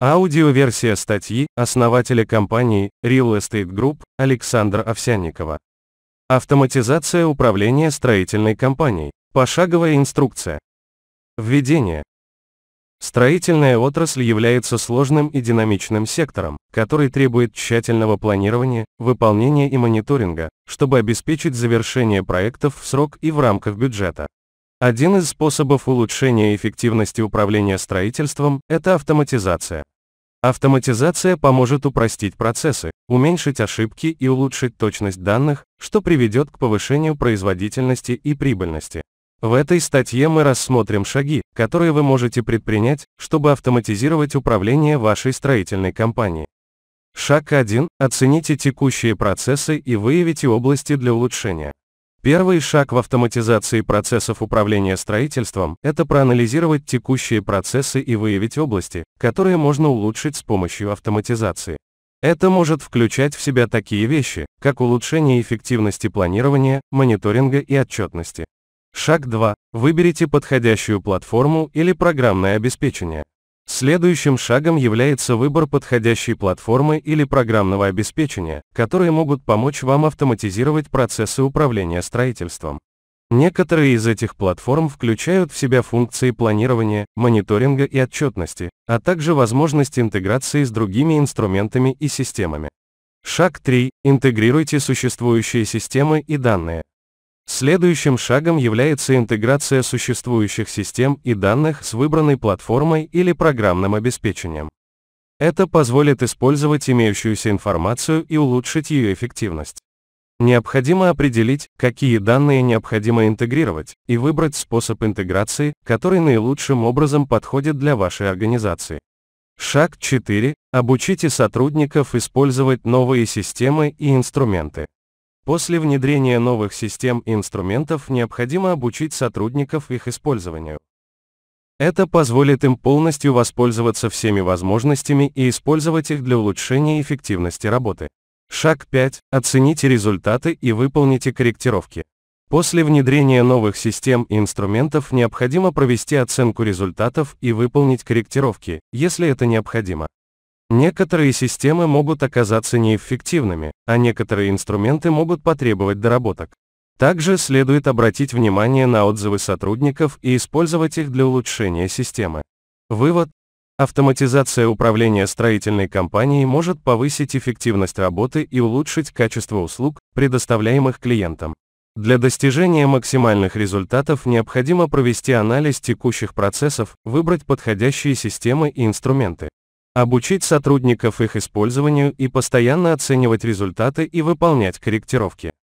Аудиоверсия статьи основателя компании Real Estate Group Александра Овсянникова. Автоматизация управления строительной компанией. Пошаговая инструкция. Введение. Строительная отрасль является сложным и динамичным сектором, который требует тщательного планирования, выполнения и мониторинга, чтобы обеспечить завершение проектов в срок и в рамках бюджета. Один из способов улучшения эффективности управления строительством – это автоматизация. Автоматизация поможет упростить процессы, уменьшить ошибки и улучшить точность данных, что приведет к повышению производительности и прибыльности. В этой статье мы рассмотрим шаги, которые вы можете предпринять, чтобы автоматизировать управление вашей строительной компанией. Шаг 1. Оцените текущие процессы и выявите области для улучшения. Первый шаг в автоматизации процессов управления строительством – это проанализировать текущие процессы и выявить области, которые можно улучшить с помощью автоматизации. Это может включать в себя такие вещи, как улучшение эффективности планирования, мониторинга и отчетности. Шаг 2. Выберите подходящую платформу или программное обеспечение. Следующим шагом является выбор подходящей платформы или программного обеспечения, которые могут помочь вам автоматизировать процессы управления строительством. Некоторые из этих платформ включают в себя функции планирования, мониторинга и отчетности, а также возможность интеграции с другими инструментами и системами. Шаг 3. Интегрируйте существующие системы и данные. Следующим шагом является интеграция существующих систем и данных с выбранной платформой или программным обеспечением. Это позволит использовать имеющуюся информацию и улучшить ее эффективность. Необходимо определить, какие данные необходимо интегрировать, и выбрать способ интеграции, который наилучшим образом подходит для вашей организации. Шаг 4. Обучите сотрудников использовать новые системы и инструменты. После внедрения новых систем и инструментов необходимо обучить сотрудников их использованию. Это позволит им полностью воспользоваться всеми возможностями и использовать их для улучшения эффективности работы. Шаг 5. Оцените результаты и выполните корректировки. После внедрения новых систем и инструментов необходимо провести оценку результатов и выполнить корректировки, если это необходимо. Некоторые системы могут оказаться неэффективными, а некоторые инструменты могут потребовать доработок. Также следует обратить внимание на отзывы сотрудников и использовать их для улучшения системы. Вывод. Автоматизация управления строительной компанией может повысить эффективность работы и улучшить качество услуг, предоставляемых клиентам. Для достижения максимальных результатов необходимо провести анализ текущих процессов, выбрать подходящие системы и инструменты обучить сотрудников их использованию и постоянно оценивать результаты и выполнять корректировки.